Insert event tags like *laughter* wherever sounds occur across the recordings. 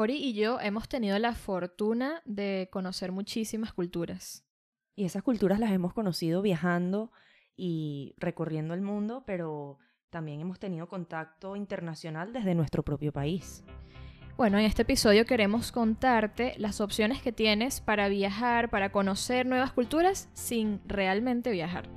Ori y yo hemos tenido la fortuna de conocer muchísimas culturas. Y esas culturas las hemos conocido viajando y recorriendo el mundo, pero también hemos tenido contacto internacional desde nuestro propio país. Bueno, en este episodio queremos contarte las opciones que tienes para viajar, para conocer nuevas culturas sin realmente viajar.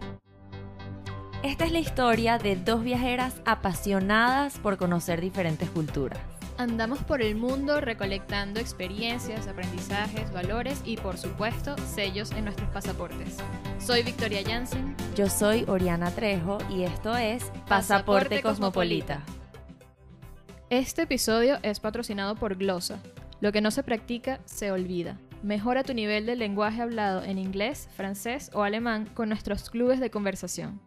Esta es la historia de dos viajeras apasionadas por conocer diferentes culturas. Andamos por el mundo recolectando experiencias, aprendizajes, valores y por supuesto sellos en nuestros pasaportes. Soy Victoria Jansen. Yo soy Oriana Trejo y esto es Pasaporte, Cosmopolita. Este episodio es patrocinado por Glosa. Lo que no se practica se olvida. Mejora tu nivel de lenguaje hablado en inglés, francés o alemán con nuestros clubes de conversación.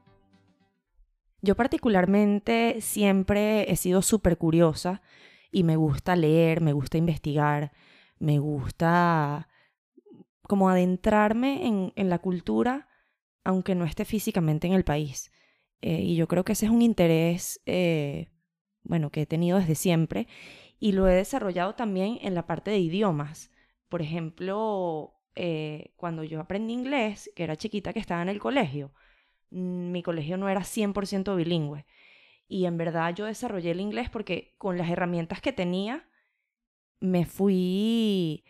Yo particularmente siempre he sido súper curiosa y me gusta leer, me gusta investigar, me gusta como adentrarme en, la cultura, aunque no esté físicamente en el país. Eh, y yo creo que ese es un interés, eh, bueno, que he tenido desde siempre y lo he desarrollado también en la parte de idiomas. Por ejemplo, eh, cuando yo aprendí inglés, que era chiquita que estaba en el colegio, mm, mi colegio no era 100% bilingüe y en verdad yo desarrollé el inglés porque con las herramientas que tenía me fui,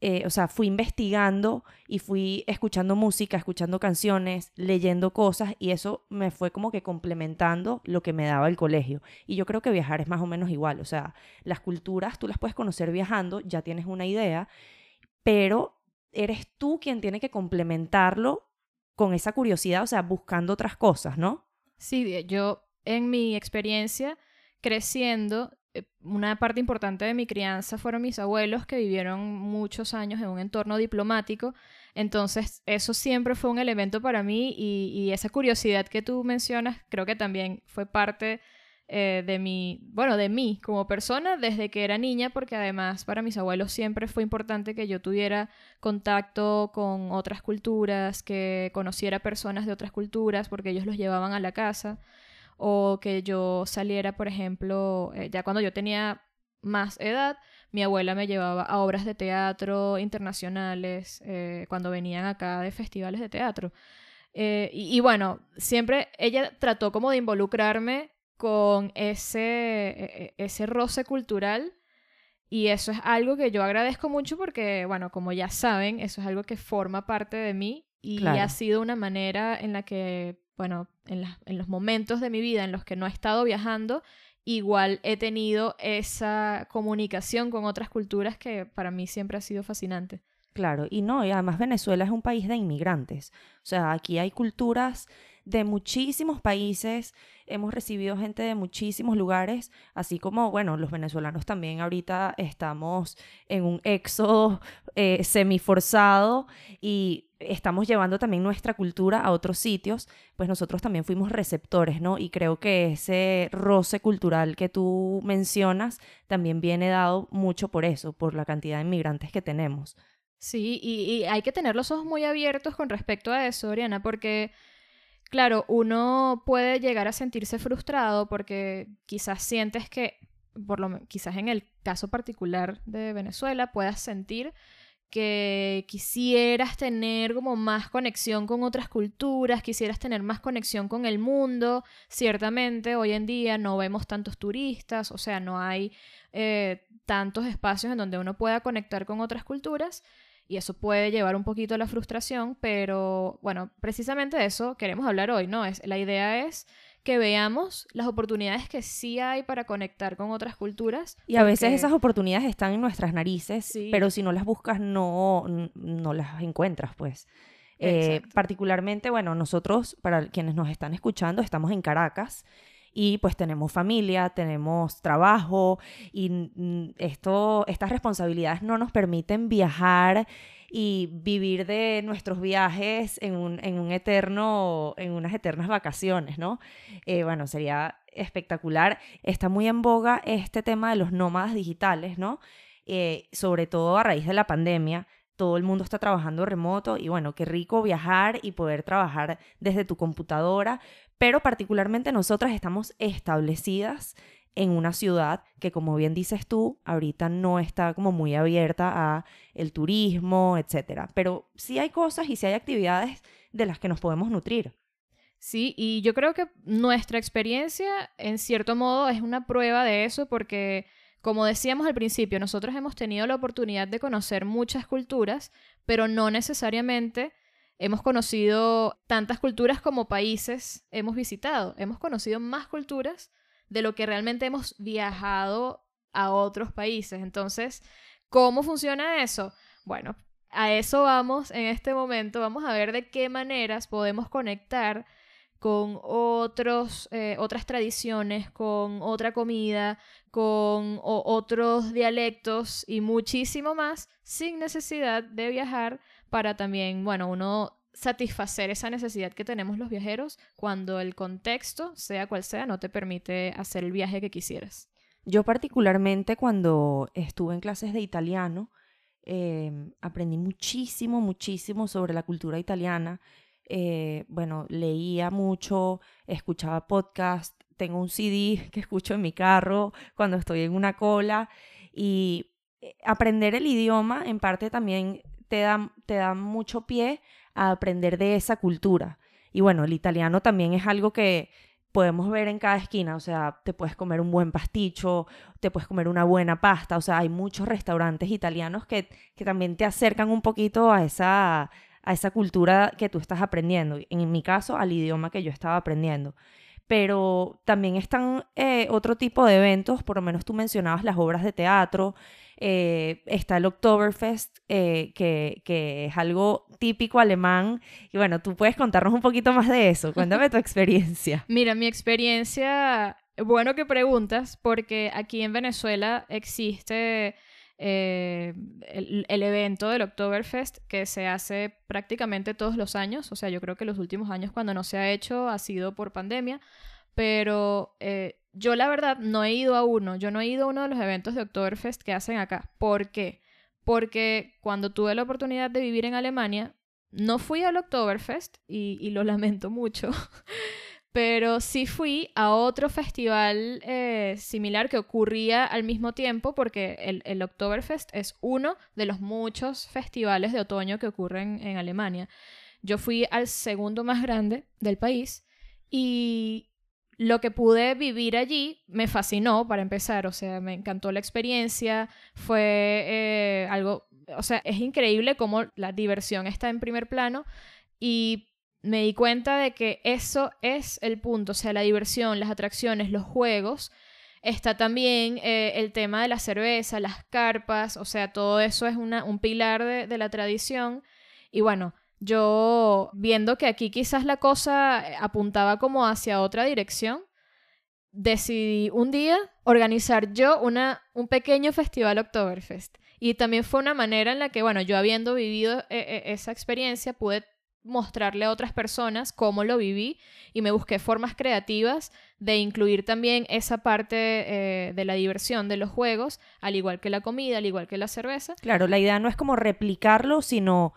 eh, o sea, fui investigando y fui escuchando música, escuchando canciones, leyendo cosas y eso me fue como que complementando lo que me daba el colegio. Y yo creo que viajar es más o menos igual, o sea, las culturas tú las puedes conocer viajando, ya tienes una idea, pero eres tú quien tiene que complementarlo con esa curiosidad, o sea, buscando otras cosas, ¿no? Sí, yo en mi experiencia creciendo, eh, una parte importante de mi crianza fueron mis abuelos que vivieron muchos años en un entorno diplomático. Entonces, eso siempre fue un elemento para mí y, esa curiosidad que tú mencionas creo que también fue parte eh, de mi, bueno, de mí como persona desde que era niña, porque además para mis abuelos siempre fue importante que yo tuviera contacto con otras culturas, que conociera personas de otras culturas, porque ellos los llevaban a la casa o que yo saliera, por ejemplo, eh, ya cuando yo tenía más edad, mi abuela me llevaba a obras de teatro internacionales eh, cuando venían acá de festivales de teatro. Eh, y, bueno, siempre ella trató como de involucrarme con ese, e, e, ese roce cultural y eso es algo que yo agradezco mucho porque, bueno, como ya saben, eso es algo que forma parte de mí y ha sido una manera en la que bueno, en, los momentos de mi vida en los que no he estado viajando, igual he tenido esa comunicación con otras culturas que para mí siempre ha sido fascinante. Claro, y no, y además Venezuela es un país de inmigrantes. O sea, aquí hay culturas de muchísimos países, hemos recibido gente de muchísimos lugares, así como, bueno, los venezolanos también ahorita estamos en un éxodo eh, semiforzado y estamos llevando también nuestra cultura a otros sitios, pues nosotros también fuimos receptores, ¿no? Y creo que ese roce cultural que tú mencionas también viene dado mucho por eso, por la cantidad de inmigrantes que tenemos. Sí, y, hay que tener los ojos muy abiertos con respecto a eso, Oriana, porque, claro, uno puede llegar a sentirse frustrado porque quizás sientes que, por lo quizás en el caso particular de Venezuela, puedas sentir que quisieras tener como más conexión con otras culturas, quisieras tener más conexión con el mundo. Ciertamente hoy en día no vemos tantos turistas, o sea, no hay eh, tantos espacios en donde uno pueda conectar con otras culturas y eso puede llevar un poquito a la frustración, pero bueno, precisamente de eso queremos hablar hoy, ¿no? Es, la idea es que veamos las oportunidades que sí hay para conectar con otras culturas. Y a veces esas oportunidades están en nuestras narices, pero si no las buscas no, no las encuentras, pues. Eh, particularmente, bueno, nosotros, para quienes nos están escuchando, estamos en Caracas y pues tenemos familia, tenemos trabajo y esto, estas responsabilidades no nos permiten viajar y vivir de nuestros viajes en un, en un eterno, en unas eternas vacaciones, ¿no? Eh, bueno, sería espectacular. Está muy en boga este tema de los nómadas digitales, ¿no? Eh, sobre todo a raíz de la pandemia. Todo el mundo está trabajando remoto y bueno, qué rico viajar y poder trabajar desde tu computadora, pero particularmente nosotras estamos establecidas en una ciudad que, como bien dices tú, ahorita no está como muy abierta a el turismo, etcétera. Pero sí hay cosas y sí hay actividades de las que nos podemos nutrir. Sí, y yo creo que nuestra experiencia, en cierto modo, es una prueba de eso porque, como decíamos al principio, nosotros hemos tenido la oportunidad de conocer muchas culturas, pero no necesariamente hemos conocido tantas culturas como países hemos visitado. Hemos conocido más culturas de lo que realmente hemos viajado a otros países. Entonces, ¿cómo funciona eso? Bueno, a eso vamos en este momento. Vamos a ver de qué maneras podemos conectar con otros, eh, otras tradiciones, con otra comida, con otros dialectos y muchísimo más sin necesidad de viajar para también, bueno, uno satisfacer esa necesidad que tenemos los viajeros cuando el contexto, sea cual sea, no te permite hacer el viaje que quisieras. Yo particularmente cuando estuve en clases de italiano, em, aprendí muchísimo, muchísimo sobre la cultura italiana. Eh, bueno, leía mucho, escuchaba podcast, tengo un CD *laughs* que escucho en mi carro cuando estoy en una cola y eh, aprender el idioma en parte también te da, te da mucho pie a aprender de esa cultura. Y bueno, el italiano también es algo que podemos ver en cada esquina, o sea, te puedes comer un buen pasticho, te puedes comer una buena pasta, o sea, hay muchos restaurantes italianos que, que también te acercan un poquito a esa, a esa cultura que tú estás aprendiendo, en mi caso al idioma que yo estaba aprendiendo. Pero también están eh, otro tipo de eventos, por lo menos tú mencionabas las obras de teatro, eh, está el Oktoberfest, eh, que, que, es algo típico alemán. Y bueno, tú puedes contarnos un poquito más de eso. Cuéntame tu experiencia. *laughs* Mira, mi experiencia, bueno que preguntas, porque aquí en Venezuela existe eh, el, el, evento del Oktoberfest que se hace prácticamente todos los años. O sea, yo creo que los últimos años cuando no se ha hecho ha sido por pandemia. Pero yo la verdad no he ido a uno, yo no he ido a uno de los eventos de Oktoberfest que hacen acá. ¿Por qué? Porque cuando tuve la oportunidad de vivir en Alemania, no fui al Oktoberfest y, lo *laughs* lamento mucho, pero sí fui a otro festival eh, similar que ocurría al mismo tiempo porque el, el, Oktoberfest es uno de los muchos festivales de otoño que ocurren en Alemania. Yo fui al segundo más grande del país y lo que pude vivir allí me fascinó para empezar, o sea, me encantó la experiencia, fue eh, algo, o sea, es increíble cómo la diversión está en primer plano y me di cuenta de que eso es el punto, o sea, la diversión, las atracciones, los juegos, está también eh, el tema de la cerveza, las carpas, o sea, todo eso es una, un pilar de, de la tradición y bueno, yo viendo que aquí quizás la cosa eh, apuntaba como hacia otra dirección, decidí un día organizar yo una, un pequeño festival Oktoberfest. Y también fue una manera en la que, bueno, yo habiendo vivido eh, esa experiencia, pude mostrarle a otras personas cómo lo viví y me busqué formas creativas de incluir también esa parte de la diversión de los juegos, al igual que la comida, al igual que la cerveza. Claro, la idea no es como replicarlo, sino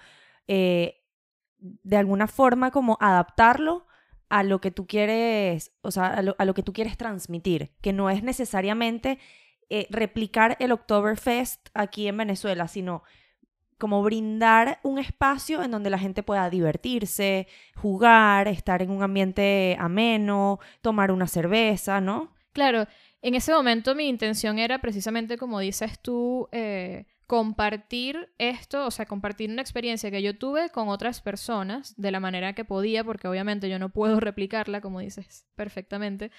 de alguna forma como adaptarlo a lo que tú quieres, o sea, a lo, que tú quieres transmitir, que no es necesariamente eh, replicar el Oktoberfest aquí en Venezuela, sino como brindar un espacio en donde la gente pueda divertirse, jugar, estar en un ambiente ameno, tomar una cerveza, ¿no? Claro, en ese momento mi intención era precisamente como dices tú, eh, compartir esto, o sea, compartir una experiencia que yo tuve con otras personas de la manera que podía, porque obviamente yo no puedo *laughs* replicarla, como dices perfectamente.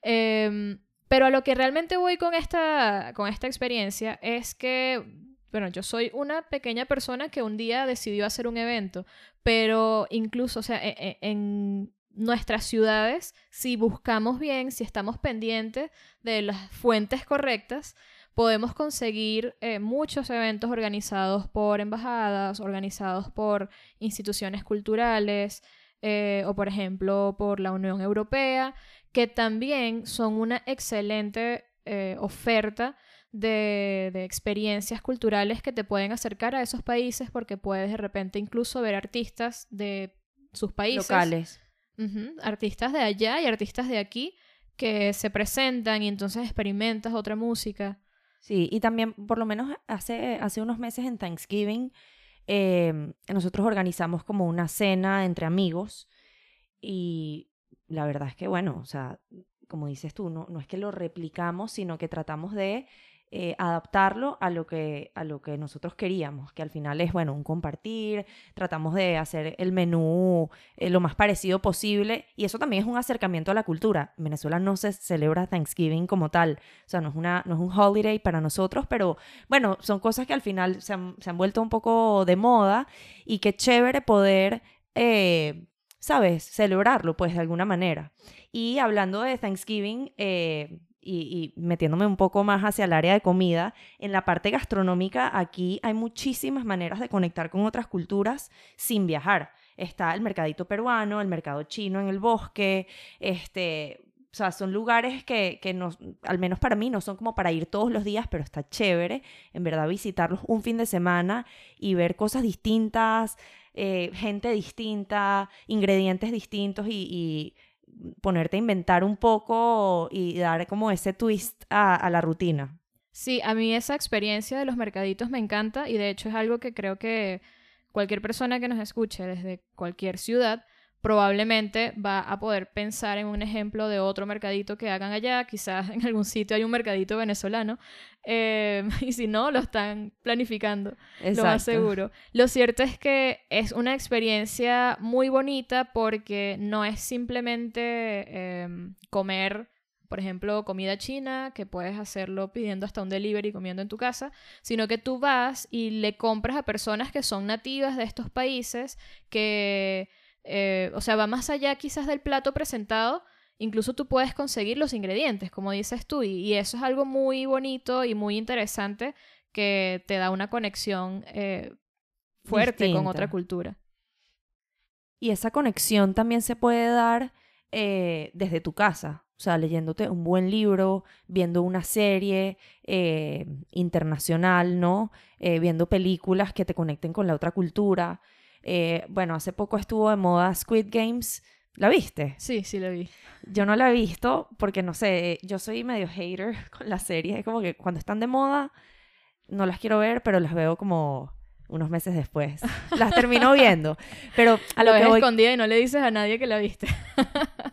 Em, pero a lo que realmente voy con esta, con esta experiencia es que, bueno, yo soy una pequeña persona que un día decidió hacer un evento, pero incluso, o sea, e, e, en nuestras ciudades, si buscamos bien, si estamos pendientes de las fuentes correctas, podemos conseguir eh, muchos eventos organizados por embajadas, organizados por instituciones culturales eh, o, por ejemplo, por la Unión Europea, que también son una excelente eh, oferta de, experiencias culturales que te pueden acercar a esos países porque puedes de repente incluso ver artistas de sus países. Locales. artistas de allá y artistas de aquí que se presentan y entonces experimentas otra música. Sí, y también por lo menos hace, hace unos meses en Thanksgiving em, nosotros organizamos como una cena entre amigos y la verdad es que bueno, o sea, como dices tú, no, no es que lo replicamos, sino que tratamos de eh, adaptarlo a lo, que, a lo que nosotros queríamos, que al final es, bueno, un compartir, tratamos de hacer el menú eh, lo más parecido posible y eso también es un acercamiento a la cultura. En Venezuela no se celebra Thanksgiving como tal, o sea, no es, una, no es un holiday para nosotros, pero bueno, son cosas que al final se han, se han vuelto un poco de moda y qué chévere poder... Eh, ¿sabes? Celebrarlo, pues, de alguna manera. Y hablando de Thanksgiving, eh, y, metiéndome un poco más hacia el área de comida, en la parte gastronómica aquí hay muchísimas maneras de conectar con otras culturas sin viajar. Está el mercadito peruano, el mercado chino en el bosque, este, o sea, son lugares que, que al menos para mí, no son como para ir todos los días, pero está chévere, en verdad, visitarlos un fin de semana y ver cosas distintas, eh, gente distinta, ingredientes distintos y ponerte a inventar un poco y dar como ese twist a, la rutina. Sí, a mí esa experiencia de los mercaditos me encanta y de hecho es algo que creo que cualquier persona que nos escuche desde cualquier ciudad probablemente va a poder pensar en un ejemplo de otro mercadito que hagan allá. Quizás en algún sitio hay un mercadito venezolano. Eh, *laughs* y si no, lo están planificando. Lo más seguro. Lo cierto es que es una experiencia muy bonita porque no es simplemente em, comer por ejemplo, comida china, que puedes hacerlo pidiendo hasta un delivery comiendo en tu casa, sino que tú vas y le compras a personas que son nativas de estos países, que eh, o sea, va más allá quizás del plato presentado, incluso tú puedes conseguir los ingredientes, como dices tú, y, eso es algo muy bonito y muy interesante que te da una conexión eh, fuerte con otra cultura. Y esa conexión también se puede dar eh, desde tu casa, o sea, leyéndote un buen libro, viendo una serie internacional, ¿no? viendo películas que te conecten con la otra cultura. Eh, bueno, hace poco estuvo de moda Squid Games. ¿La viste? Sí, sí la vi. Yo no la he visto porque, no sé, yo soy medio hater *laughs* con las series. Es como que cuando están de moda, no las quiero ver, pero las veo como unos meses después. Las termino viendo. *laughs* Pero a lo, que voy... escondida y no le dices a nadie que la viste. *laughs*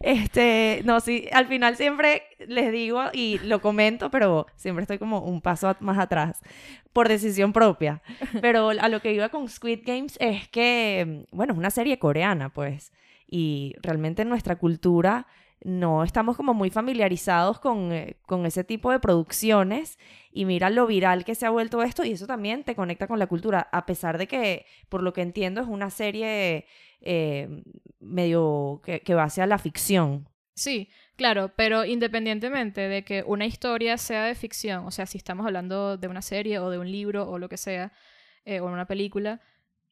Este, no, sí, al final siempre les digo y lo comento, pero siempre estoy como un paso más atrás por decisión propia. *laughs* Pero a lo que iba con Squid Games es que, bueno, es una serie coreana, pues, y realmente en nuestra cultura no estamos como muy familiarizados con, eh, con, ese tipo de producciones y mira lo viral que se ha vuelto esto y eso también te conecta con la cultura, a pesar de que, por lo que entiendo, es una serie eh, medio que, que va hacia la ficción. Sí, claro, pero independientemente de que una historia sea de ficción, o sea, si estamos hablando de una serie o de un libro o lo que sea, eh, o una película,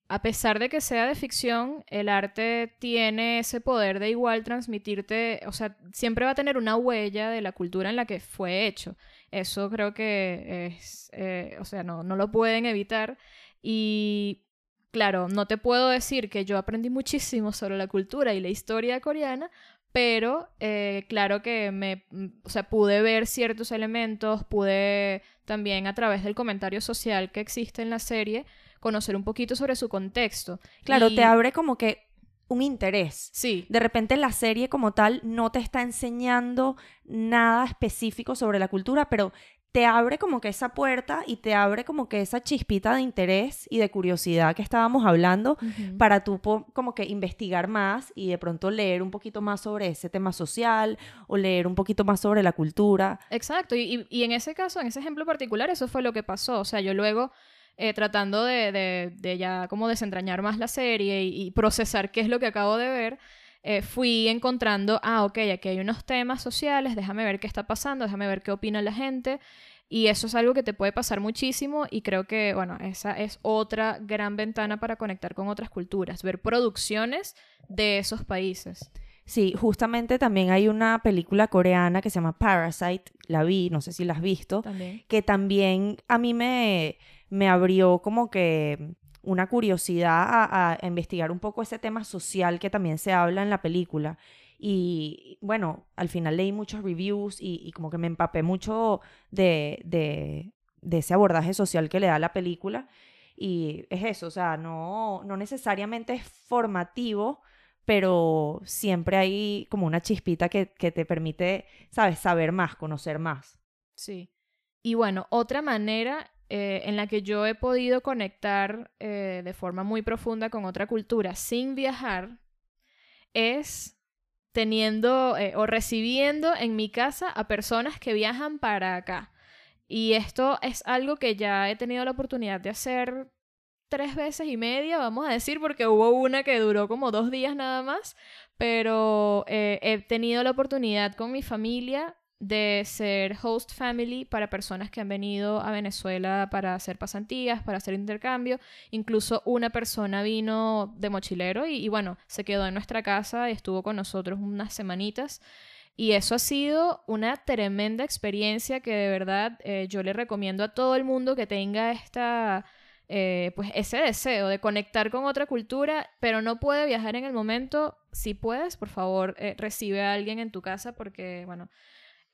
a pesar de que sea de ficción, el arte tiene ese poder de igual transmitirte, o sea, siempre va a tener una huella de la cultura en la que fue hecho. Eso creo que es, eh, o sea, no, no lo pueden evitar. Y claro, no te puedo decir que yo aprendí muchísimo sobre la cultura y la historia coreana, pero eh, claro que me, o sea, pude ver ciertos elementos, pude también a través del comentario social que existe en la serie conocer un poquito sobre su contexto. Claro, te abre como que un interés. Sí. De repente la serie como tal no te está enseñando nada específico sobre la cultura, pero te abre como que esa puerta y te abre como que esa chispita de interés y de curiosidad que estábamos hablando para tú como que investigar más y de pronto leer un poquito más sobre ese tema social o leer un poquito más sobre la cultura. Exacto, y, en ese caso, en ese ejemplo particular, eso fue lo que pasó. O sea, yo luego... Eh, tratando de, de, ya como desentrañar más la serie y, procesar qué es lo que acabo de ver, eh, fui encontrando, ah, ok, aquí hay unos temas sociales, déjame ver qué está pasando, déjame ver qué opina la gente. Y eso es algo que te puede pasar muchísimo y creo que, bueno, esa es otra gran ventana para conectar con otras culturas, ver producciones de esos países. Sí, justamente también hay una película coreana que se llama Parasite, la vi, no sé si la has visto, que también a mí me, me abrió como que una curiosidad a, investigar un poco ese tema social que también se habla en la película. Y bueno, al final leí muchos reviews y, como que me empapé mucho de, de, ese abordaje social que le da la película. Y es eso, o sea, no, no necesariamente es formativo, pero siempre hay como una chispita que, que te permite, ¿sabes?, saber más, conocer más. Sí. Y bueno, otra manera eh, en la que yo he podido conectar eh, de forma muy profunda con otra cultura sin viajar es teniendo eh, o recibiendo en mi casa a personas que viajan para acá. Y esto es algo que ya he tenido la oportunidad de hacer tres veces y media, vamos a decir, porque hubo una que duró como dos días nada más, pero he tenido la oportunidad con mi familia de ser host family para personas que han venido a Venezuela para hacer pasantías, para hacer intercambio. Incluso una persona vino de mochilero y, bueno, se quedó en nuestra casa y estuvo con nosotros unas semanitas. Y eso ha sido una tremenda experiencia que de verdad eh, yo le recomiendo a todo el mundo que tenga esta, eh, pues ese deseo de conectar con otra cultura, pero no puede viajar en el momento. Si puedes, por favor, eh, recibe a alguien en tu casa porque, bueno,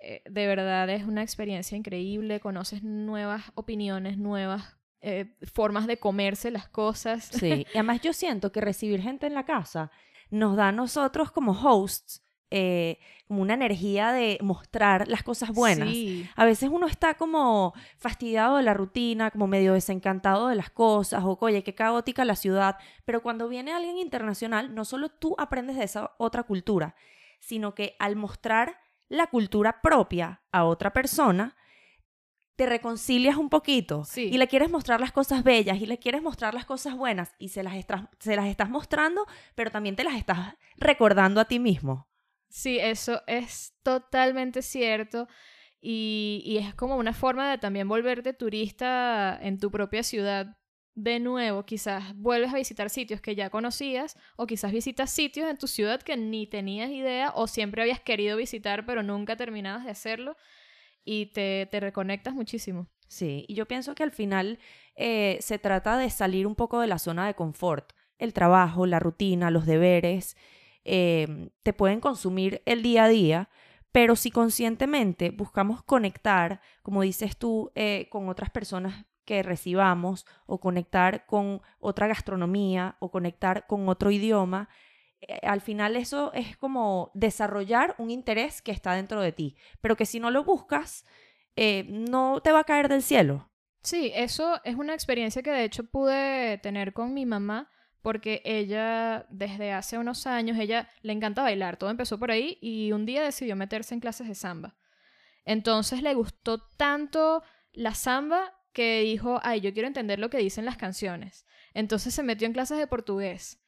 eh, de verdad es una experiencia increíble, conoces nuevas opiniones, nuevas eh, formas de comerse las cosas. Sí, y *laughs* además yo siento que recibir gente en la casa nos da a nosotros como hosts eh, como una energía de mostrar las cosas buenas. A veces uno está como fastidiado de la rutina, como medio desencantado de las cosas, o oye, qué caótica la ciudad, pero cuando viene alguien internacional, no solo tú aprendes de esa otra cultura, sino que al mostrar la cultura propia a otra persona, te reconcilias un poquito y le quieres mostrar las cosas bellas y le quieres mostrar las cosas buenas y se las, se las estás mostrando, pero también te las estás recordando a ti mismo. Sí, eso es totalmente cierto. Y, y, es como una forma de también volverte turista en tu propia ciudad de nuevo, quizás vuelves a visitar sitios que ya conocías o quizás visitas sitios en tu ciudad que ni tenías idea o siempre habías querido visitar pero nunca terminabas de hacerlo y te, te reconectas muchísimo. Sí, y yo pienso que al final eh, se trata de salir un poco de la zona de confort. El trabajo, la rutina, los deberes, eh, te pueden consumir el día a día, pero si conscientemente buscamos conectar, como dices tú, eh, con otras personas que recibamos o conectar con otra gastronomía o conectar con otro idioma, eh, al final eso es como desarrollar un interés que está dentro de ti, pero que si no lo buscas, eh, no te va a caer del cielo. Sí, eso es una experiencia que de hecho pude tener con mi mamá porque ella desde hace unos años, ella le encanta bailar, todo empezó por ahí y un día decidió meterse en clases de samba. Entonces le gustó tanto la samba que dijo, ay, yo quiero entender lo que dicen las canciones. Entonces se metió en clases de portugués.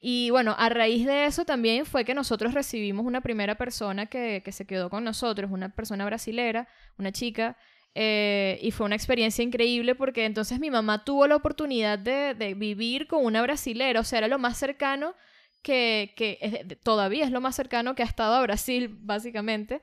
Y bueno, a raíz de eso también fue que nosotros recibimos una primera persona que, se quedó con nosotros, una persona brasilera, una chica, eh, y fue una experiencia increíble porque entonces mi mamá tuvo la oportunidad de, vivir con una brasilera, o sea, era lo más cercano que, que todavía es lo más cercano que ha estado a Brasil, básicamente,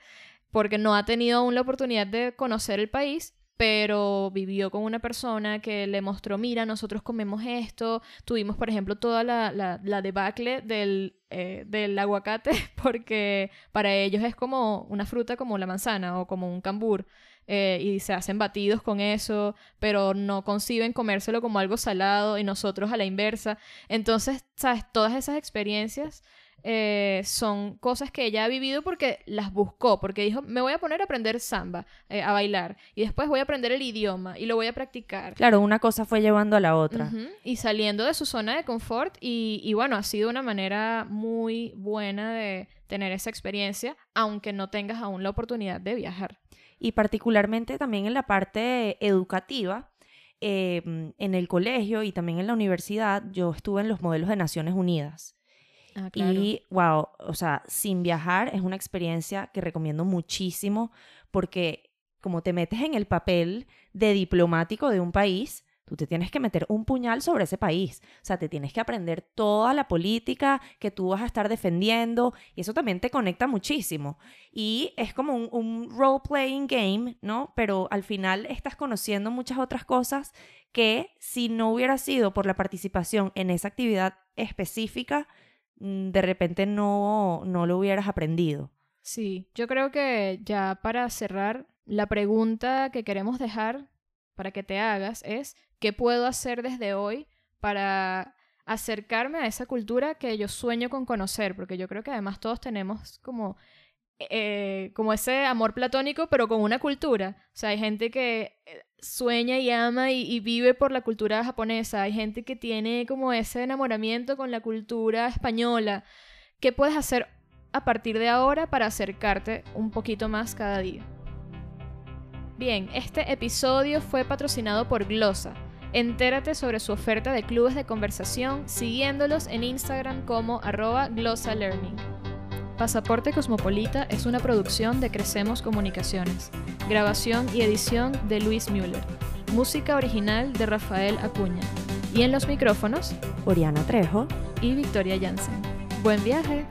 porque no ha tenido aún la oportunidad de conocer el país pero vivió con una persona que le mostró, mira, nosotros comemos esto, tuvimos, por ejemplo, toda la, la, debacle del, eh, del aguacate, *laughs* porque para ellos es como una fruta como la manzana o como un cambur, eh, y se hacen batidos con eso, pero no conciben comérselo como algo salado y nosotros a la inversa. Entonces, ¿sabes? Todas esas experiencias eh, son cosas que ella ha vivido porque las buscó, porque dijo, me voy a poner a aprender samba, eh, a bailar, y después voy a aprender el idioma y lo voy a practicar. Claro, una cosa fue llevando a la otra. Y saliendo de su zona de confort, y, y bueno, ha sido una manera muy buena de tener esa experiencia, aunque no tengas aún la oportunidad de viajar. Y particularmente también en la parte educativa, em, en el colegio y también en la universidad, yo estuve en los modelos de Naciones Unidas. Ah, y wow, o sea, sin viajar es una experiencia que recomiendo muchísimo porque como te metes en el papel de diplomático de un país, tú te tienes que meter un puñal sobre ese país. O sea, te tienes que aprender toda la política que tú vas a estar defendiendo y eso también te conecta muchísimo. Y es como un, role-playing game, ¿no? Pero al final estás conociendo muchas otras cosas que si no hubiera sido por la participación en esa actividad específica, de repente no, no lo hubieras aprendido. Sí, yo creo que ya para cerrar, la pregunta que queremos dejar para que te hagas es, ¿qué puedo hacer desde hoy para acercarme a esa cultura que yo sueño con conocer? Porque yo creo que además todos tenemos como eh, como ese amor platónico, pero con una cultura. O sea, hay gente que eh, sueña y ama y, vive por la cultura japonesa. Hay gente que tiene como ese enamoramiento con la cultura española. ¿Qué puedes hacer a partir de ahora para acercarte un poquito más cada día? Bien, este episodio fue patrocinado por Glosa. Entérate sobre su oferta de clubes de conversación siguiéndolos en Instagram como arroba glosalearning. Pasaporte Cosmopolita es una producción de Crecemos Comunicaciones. Grabación y edición de Luis Müller. Música original de Rafael Acuña. Y en los micrófonos, Oriana Trejo y Victoria Jansen. Buen viaje.